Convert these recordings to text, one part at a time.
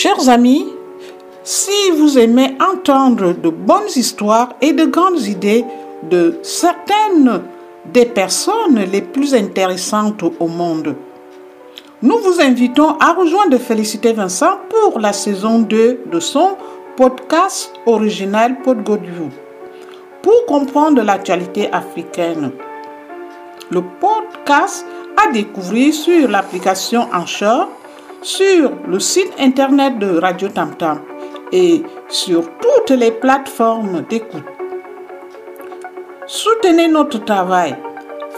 Chers amis, si vous aimez entendre de bonnes histoires et de grandes idées de certaines des personnes les plus intéressantes au monde, nous vous invitons à rejoindre Félicité Vincent pour la saison 2 de son podcast original Podgodiou pour comprendre l'actualité africaine. Le podcast à découvrir sur l'application Anchor, sur le site internet de Radio Tamtam et sur toutes les plateformes d'écoute. Soutenez notre travail.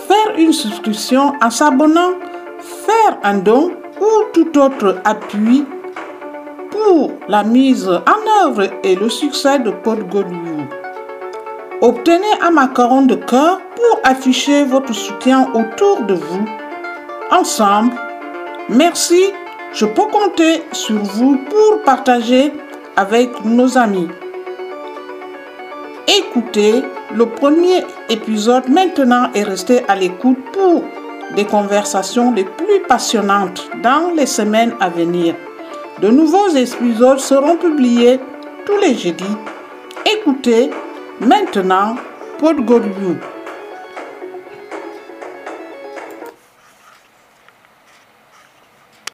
Faire une subscription en s'abonnant, faire un don ou tout autre appui pour la mise en œuvre et le succès de Podgodiou. Obtenez un macaron de cœur pour afficher votre soutien autour de vous. Ensemble, merci, je peux compter sur vous pour partager avec nos amis. Écoutez le premier épisode maintenant et restez à l'écoute pour des conversations les plus passionnantes dans les semaines à venir. De nouveaux épisodes seront publiés tous les jeudis. Écoutez maintenant Podgoriou.